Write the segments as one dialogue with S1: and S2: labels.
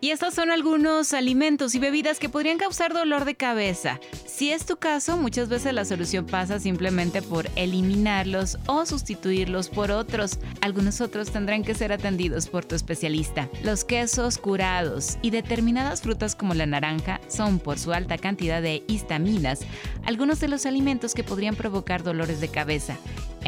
S1: Y estos son algunos alimentos y bebidas que podrían causar dolor de cabeza. Si es tu caso, muchas veces la solución pasa simplemente por eliminarlos o sustituirlos por otros. Algunos otros tendrán que ser atendidos por tu especialista. Los quesos curados y determinadas frutas como la naranja son por su alta cantidad de histaminas algunos de los alimentos que podrían provocar dolores de cabeza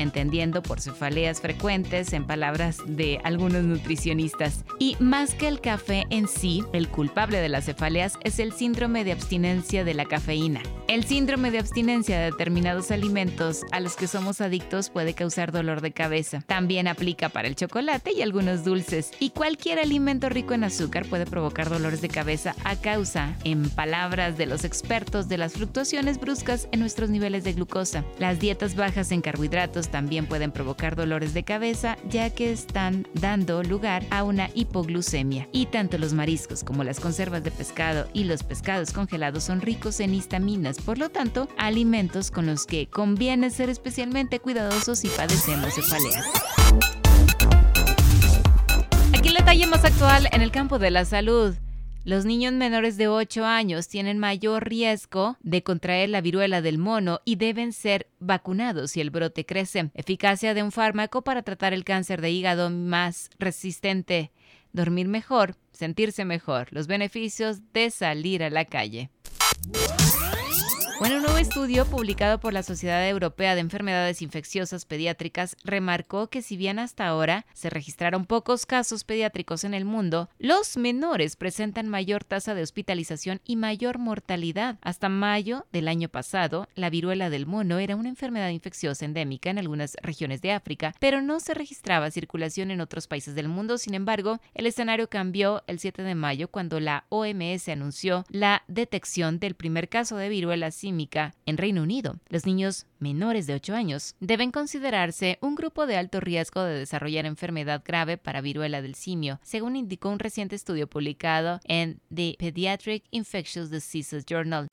S1: entendiendo por cefaleas frecuentes en palabras de algunos nutricionistas. Y más que el café en sí, el culpable de las cefaleas es el síndrome de abstinencia de la cafeína. El síndrome de abstinencia de determinados alimentos a los que somos adictos puede causar dolor de cabeza. También aplica para el chocolate y algunos dulces. Y cualquier alimento rico en azúcar puede provocar dolores de cabeza a causa, en palabras de los expertos, de las fluctuaciones bruscas en nuestros niveles de glucosa. Las dietas bajas en carbohidratos también pueden provocar dolores de cabeza ya que están dando lugar a una hipoglucemia. Y tanto los mariscos como las conservas de pescado y los pescados congelados son ricos en histaminas, por lo tanto, alimentos con los que conviene ser especialmente cuidadosos si padecemos cefaleas. Aquí el detalle más actual en el campo de la salud. Los niños menores de 8 años tienen mayor riesgo de contraer la viruela del mono y deben ser vacunados si el brote crece. Eficacia de un fármaco para tratar el cáncer de hígado más resistente. Dormir mejor, sentirse mejor. Los beneficios de salir a la calle. Bueno, un nuevo estudio publicado por la Sociedad Europea de Enfermedades Infecciosas Pediátricas remarcó que si bien hasta ahora se registraron pocos casos pediátricos en el mundo, los menores presentan mayor tasa de hospitalización y mayor mortalidad. Hasta mayo del año pasado, la viruela del mono era una enfermedad infecciosa endémica en algunas regiones de África, pero no se registraba circulación en otros países del mundo. Sin embargo, el escenario cambió el 7 de mayo cuando la OMS anunció la detección del primer caso de viruela en Reino Unido. Los niños menores de 8 años deben considerarse un grupo de alto riesgo de desarrollar enfermedad grave para viruela del simio, según indicó un reciente estudio publicado en The Pediatric Infectious Diseases Journal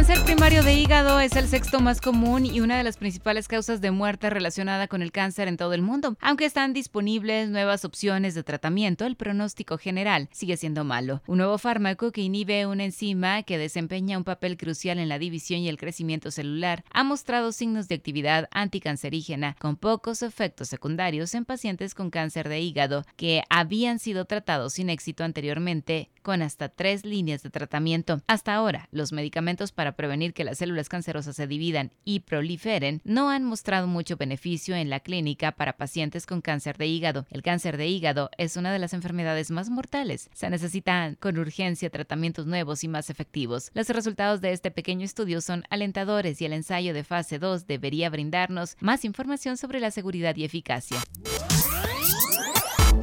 S1: cáncer primario de hígado es el sexto más común y una de las principales causas de muerte relacionada con el cáncer en todo el mundo. Aunque están disponibles nuevas opciones de tratamiento, el pronóstico general sigue siendo malo. Un nuevo fármaco que inhibe una enzima que desempeña un papel crucial en la división y el crecimiento celular ha mostrado signos de actividad anticancerígena con pocos efectos secundarios en pacientes con cáncer de hígado que habían sido tratados sin éxito anteriormente con hasta tres líneas de tratamiento. Hasta ahora, los medicamentos para prevenir que las células cancerosas se dividan y proliferen no han mostrado mucho beneficio en la clínica para pacientes con cáncer de hígado. El cáncer de hígado es una de las enfermedades más mortales. Se necesitan con urgencia tratamientos nuevos y más efectivos. Los resultados de este pequeño estudio son alentadores y el ensayo de fase 2 debería brindarnos más información sobre la seguridad y eficacia.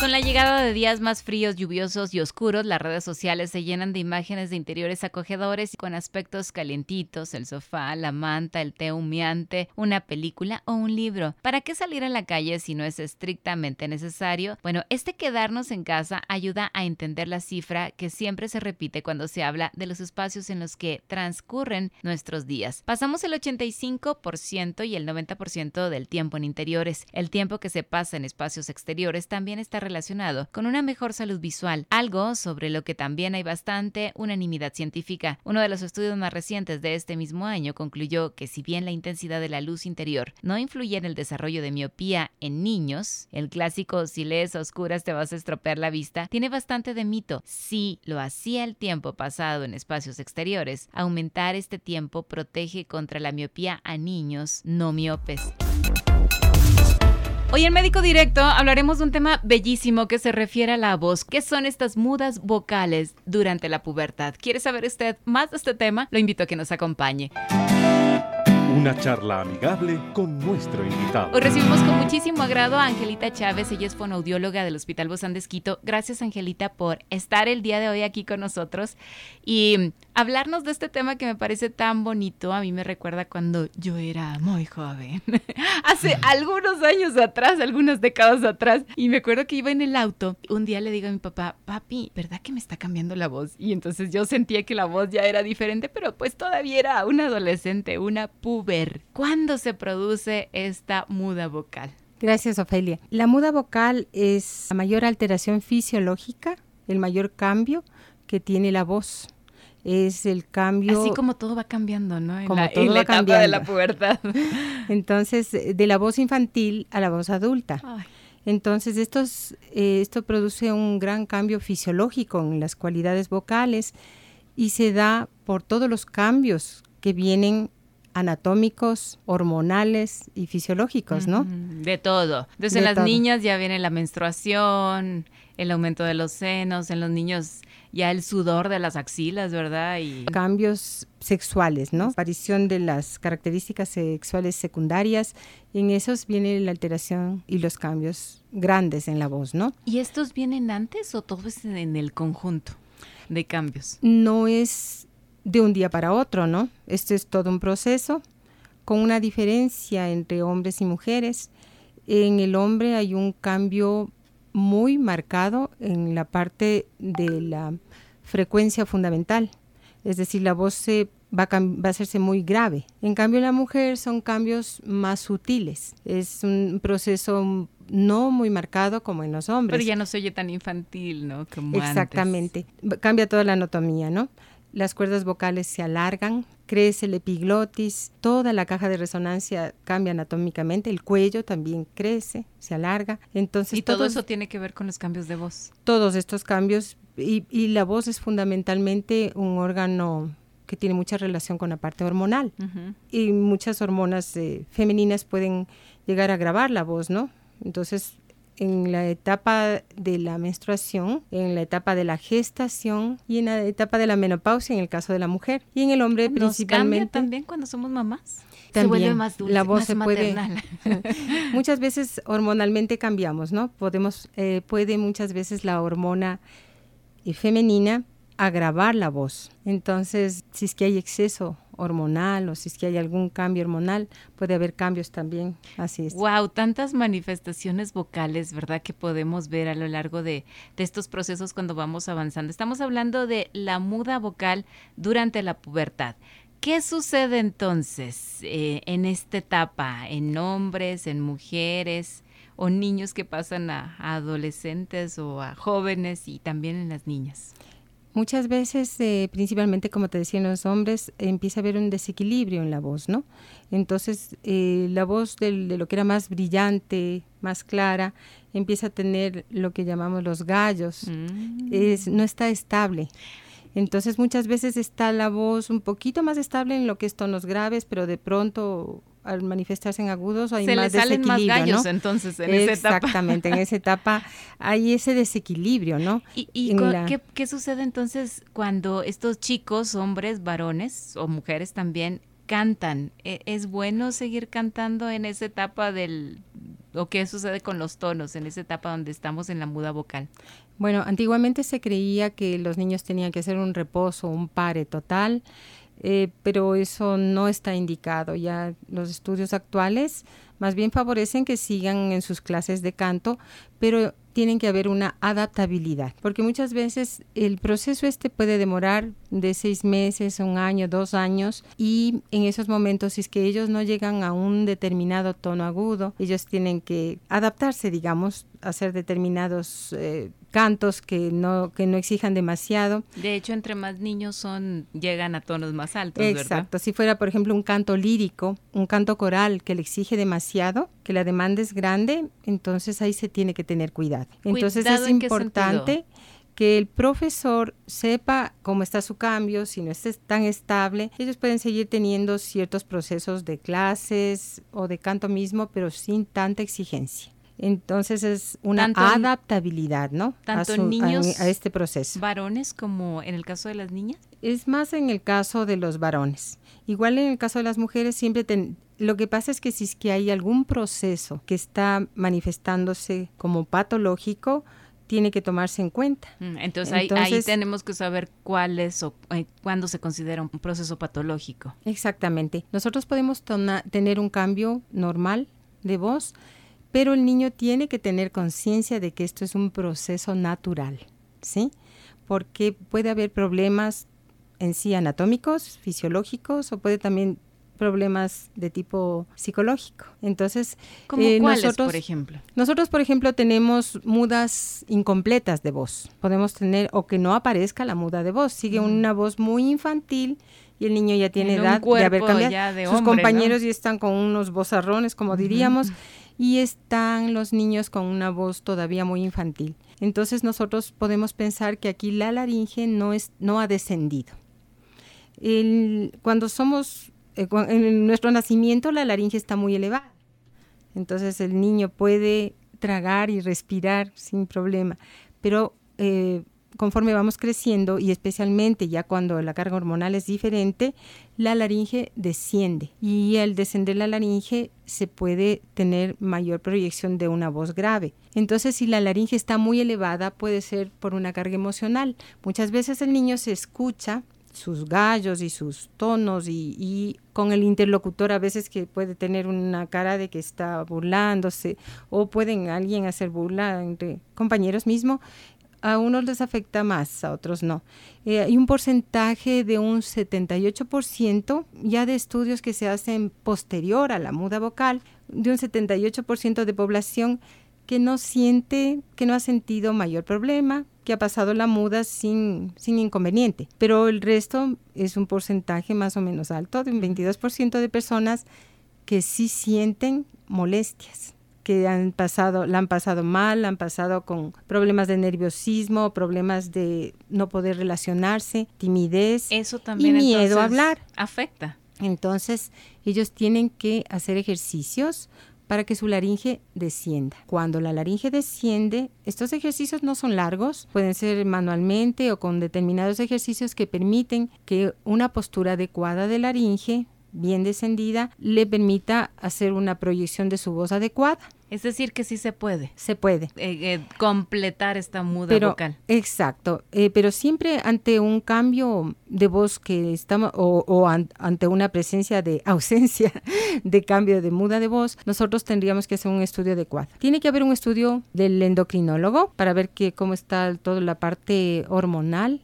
S1: Con la llegada de días más fríos, lluviosos y oscuros, las redes sociales se llenan de imágenes de interiores acogedores y con aspectos calientitos, el sofá, la manta, el té humeante, una película o un libro. ¿Para qué salir a la calle si no es estrictamente necesario? Bueno, este quedarnos en casa ayuda a entender la cifra que siempre se repite cuando se habla de los espacios en los que transcurren nuestros días. Pasamos el 85% y el 90% del tiempo en interiores. El tiempo que se pasa en espacios exteriores también está relacionado con una mejor salud visual, algo sobre lo que también hay bastante unanimidad científica. Uno de los estudios más recientes de este mismo año concluyó que si bien la intensidad de la luz interior no influye en el desarrollo de miopía en niños, el clásico si lees a oscuras te vas a estropear la vista tiene bastante de mito. Si lo hacía el tiempo pasado en espacios exteriores, aumentar este tiempo protege contra la miopía a niños no miopes. Hoy en Médico Directo hablaremos de un tema bellísimo que se refiere a la voz. ¿Qué son estas mudas vocales durante la pubertad? ¿Quiere saber usted más de este tema? Lo invito a que nos acompañe.
S2: Una charla amigable con nuestro invitado.
S1: Hoy recibimos con muchísimo agrado a Angelita Chávez, ella es fonoaudióloga del Hospital Bozán de Esquito. Gracias Angelita por estar el día de hoy aquí con nosotros. Y hablarnos de este tema que me parece tan bonito. A mí me recuerda cuando yo era muy joven, hace algunos años atrás, algunas décadas atrás, y me acuerdo que iba en el auto. Un día le digo a mi papá, papi, ¿verdad que me está cambiando la voz? Y entonces yo sentía que la voz ya era diferente, pero pues todavía era una adolescente, una puber. ¿Cuándo se produce esta muda vocal?
S3: Gracias, Ofelia. La muda vocal es la mayor alteración fisiológica, el mayor cambio que tiene la voz. Es el cambio.
S1: Así como todo va cambiendo, ¿no?
S3: En como la, todo en la
S1: etapa
S3: cambiando.
S1: de la pubertad.
S3: Entonces, de la voz infantil a la voz adulta. Ay. Entonces, estos, eh, esto produce un gran cambio fisiológico en las cualidades vocales y se da por todos los cambios que vienen anatómicos, hormonales y fisiológicos, ¿no?
S1: De todo. Entonces
S3: De
S1: en las
S3: todo.
S1: niñas ya viene la menstruación, el aumento de los senos, en los niños ya el sudor de las axilas, ¿verdad? Y
S3: Cambios sexuales, ¿no? Aparición de las características sexuales secundarias. En esos viene la alteración y los cambios grandes en la voz, ¿no?
S1: ¿Y estos vienen antes o todo es en el conjunto de cambios?
S3: No es de un día para otro, ¿no? Esto es todo un proceso con una diferencia entre hombres y mujeres. En el hombre hay un cambio muy marcado en la parte de la frecuencia fundamental, es decir, la voz se va, a, cam- va a hacerse muy grave. En cambio, en la mujer son cambios más sutiles, es un proceso no muy marcado como en los hombres.
S1: Pero ya no se oye tan infantil, ¿no? Como.
S3: Exactamente. Cambia toda la anatomía, ¿no? Las cuerdas vocales se alargan, crece el epiglotis, toda la caja de resonancia cambia anatómicamente, el cuello también crece, se alarga. Entonces,
S1: Y todo
S3: todos,
S1: eso tiene que ver con los cambios de voz.
S3: todos estos cambios, y, y la voz es fundamentalmente un órgano que tiene mucha relación con la parte hormonal. Y muchas hormonas eh, femeninas pueden llegar a grabar la voz, ¿no? Entonces, en la etapa de la menstruación, en la etapa de la gestación y en la etapa de la menopausia en el caso de la mujer. Y en el hombre
S1: ¿Nos cambia
S3: principalmente.
S1: también cuando somos mamás? se vuelve más dulce,
S3: la voz
S1: más
S3: se puede-
S1: maternal.
S3: Muchas veces hormonalmente cambiamos, ¿no? Podemos, eh, puede muchas veces la hormona eh, femenina agravar la voz. Entonces, si es que hay exceso hormonal o si es que hay algún cambio hormonal, puede haber cambios también. Así es.
S1: Wow, tantas manifestaciones vocales, ¿verdad? Que podemos ver a lo largo de, estos procesos cuando vamos avanzando. Estamos hablando de la muda vocal durante la pubertad. ¿Qué sucede entonces eh, en esta etapa, en hombres, en mujeres o niños que pasan a adolescentes o a jóvenes y también en las niñas?
S3: Muchas veces, eh, principalmente como te decía en los hombres, empieza a haber un desequilibrio en la voz, ¿no? Entonces, eh, la voz del- de lo que era más brillante, más clara, empieza a tener lo que llamamos los gallos.
S1: Mm.
S3: Es, no está estable. Entonces, muchas veces está la voz un poquito más estable en lo que es tonos graves, pero de pronto al manifestarse en agudos hay
S1: Se le
S3: más
S1: salen más gallos
S3: ¿no?
S1: entonces en esa etapa.
S3: Exactamente, en esa etapa hay ese desequilibrio, ¿no?
S1: ¿Y, y
S3: la-
S1: ¿qué, qué sucede entonces cuando estos chicos, hombres, varones o mujeres también cantan? ¿E- ¿Es bueno seguir cantando en esa etapa del... o qué sucede con los tonos en esa etapa donde estamos en la muda vocal?
S3: Bueno, antiguamente se creía que los niños tenían que hacer un reposo, un pare total, eh, pero eso no está indicado. Ya los estudios actuales más bien favorecen que sigan en sus clases de canto, pero tienen que haber una adaptabilidad, porque muchas veces el proceso este puede demorar de seis meses, un año, dos años, y en esos momentos, si es que ellos no llegan a un determinado tono agudo, ellos tienen que adaptarse, digamos, hacer determinados eh, cantos que no, que no exijan demasiado.
S1: De hecho, entre más niños son, llegan a tonos más altos, ¿verdad?
S3: Exacto. Si fuera, por ejemplo, un canto lírico, un canto coral que le exige demasiado, que la demanda es grande, entonces ahí se tiene que tener cuidado. Entonces
S1: ¿Cuidado
S3: es
S1: en
S3: importante que el profesor sepa cómo está su cambio, si no es tan estable. Ellos pueden seguir teniendo ciertos procesos de clases o de canto mismo, pero sin tanta exigencia. Entonces es una
S1: Tanto-
S3: adaptabilidad, ¿no?
S1: tanto
S3: a, su-
S1: niños-
S3: a este proceso.
S1: Varones como en el caso de las niñas.
S3: Es más en el caso de los varones. Igual en el caso de las mujeres siempre ten- lo que pasa es que si es que hay algún proceso que está manifestándose como patológico, tiene que tomarse en cuenta.
S1: Mm, entonces, ahí, ahí, tenemos que saber cuál es o eh, cuándo se considera un proceso patológico.
S3: Exactamente. Nosotros podemos tener un cambio normal de voz, pero el niño tiene que tener conciencia de que esto es un proceso natural, ¿sí? Porque puede haber problemas en sí anatómicos, fisiológicos, o puede también problemas de tipo psicológico. Entonces,
S1: eh, nosotros, por ejemplo?
S3: Nosotros, por ejemplo, tenemos mudas incompletas de voz. Podemos tener o que no aparezca la muda de voz, sigue una voz muy infantil y el niño ya tiene edad de haber cambiado. Sus compañeros ya están con unos vozarrones, como diríamos, y están los niños con una voz todavía muy infantil. Entonces nosotros podemos pensar que aquí la laringe no es no ha descendido. cuando somos eh, en nuestro nacimiento la laringe está muy elevada. Entonces el niño puede tragar y respirar sin problema. Pero eh, conforme vamos creciendo y especialmente ya cuando la carga hormonal es diferente, la laringe desciende y al descender la laringe se puede tener mayor proyección de una voz grave. Entonces, si la laringe está muy elevada, puede ser por una carga emocional. Muchas veces el niño se escucha sus gallos y sus tonos y, con el interlocutor a veces que puede tener una cara de que está burlándose o pueden alguien hacer burla entre compañeros mismo a unos les afecta más, a otros no. Eh, hay un porcentaje de un 78% ya de estudios que se hacen posterior a la muda vocal, de un 78% de población que no siente, que no ha sentido mayor problema, que ha pasado la muda sin, sin inconveniente. Pero el resto es un porcentaje más o menos alto, de un 22% de personas que sí sienten molestias que han pasado, la han pasado mal, han pasado con problemas de nerviosismo, problemas de no poder relacionarse, timidez
S1: Eso también
S3: y miedo a hablar.
S1: Afecta.
S3: Entonces, ellos tienen que hacer ejercicios para que su laringe descienda. Cuando la laringe desciende, estos ejercicios no son largos, pueden ser manualmente o con determinados ejercicios que permiten que una postura adecuada de laringe bien descendida le permita hacer una proyección de su voz adecuada.
S1: Es decir, que sí se puede.
S3: Se puede.
S1: Eh, eh, completar esta muda vocal.
S3: Exacto. Eh, pero siempre ante un cambio de voz que estamos, o, ante una presencia de ausencia de cambio de muda de voz, nosotros tendríamos que hacer un estudio adecuado. Tiene que haber un estudio del endocrinólogo para ver que, cómo está toda la parte hormonal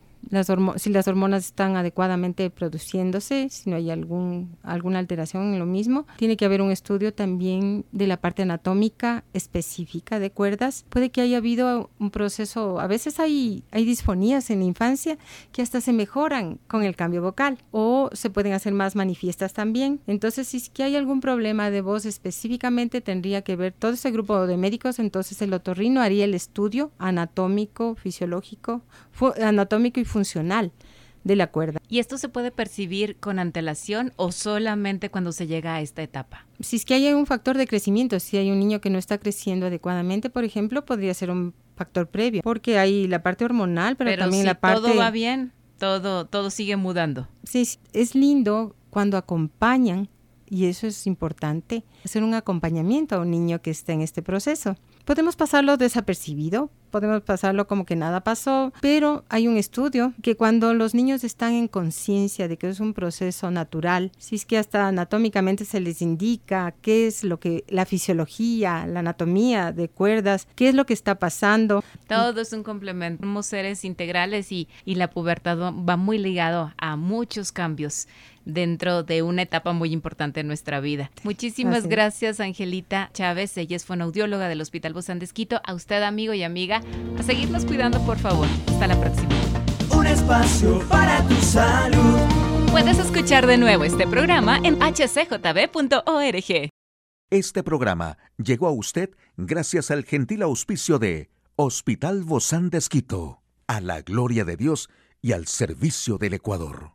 S3: si las hormonas están adecuadamente produciéndose, si no hay algún, alguna alteración en lo mismo. Tiene que haber un estudio también de la parte anatómica específica de cuerdas. Puede que haya habido un proceso, a veces hay, hay disfonías en la infancia que hasta se mejoran con el cambio vocal o se pueden hacer más manifiestas también. Entonces, si es que hay algún problema de voz específicamente, tendría que ver todo ese grupo de médicos, entonces el otorrino haría el estudio anatómico, fisiológico, anatómico y funcional de la cuerda.
S1: ¿Y esto se puede percibir con antelación o solamente cuando se llega a esta etapa?
S3: Si es que hay un factor de crecimiento, si hay un niño que no está creciendo adecuadamente, por ejemplo, podría ser un factor previo, porque hay la parte hormonal, pero, también la parte...
S1: todo va bien, todo, todo sigue mudando.
S3: Sí, es lindo cuando acompañan, y eso es importante, hacer un acompañamiento a un niño que está en este proceso. Podemos pasarlo desapercibido, podemos pasarlo como que nada pasó, pero hay un estudio que cuando los niños están en conciencia de que es un proceso natural, si es que hasta anatómicamente se les indica qué es lo que la fisiología, la anatomía de cuerdas, qué es lo que está pasando.
S1: Todo es un complemento. Somos seres integrales y, y la pubertad va muy ligado a muchos cambios dentro de una etapa muy importante en nuestra vida. Muchísimas gracias, Angelita Chávez. Ella es fonoaudióloga del Hospital Bozán de Esquito. A usted, amigo y amiga, a seguirnos cuidando, por favor. Hasta la próxima.
S4: Un espacio para tu salud.
S1: Puedes escuchar de nuevo este programa en hcjb.org.
S2: Este programa llegó a usted gracias al gentil auspicio de Hospital Bozán de Esquito, a la gloria de Dios y al servicio del Ecuador.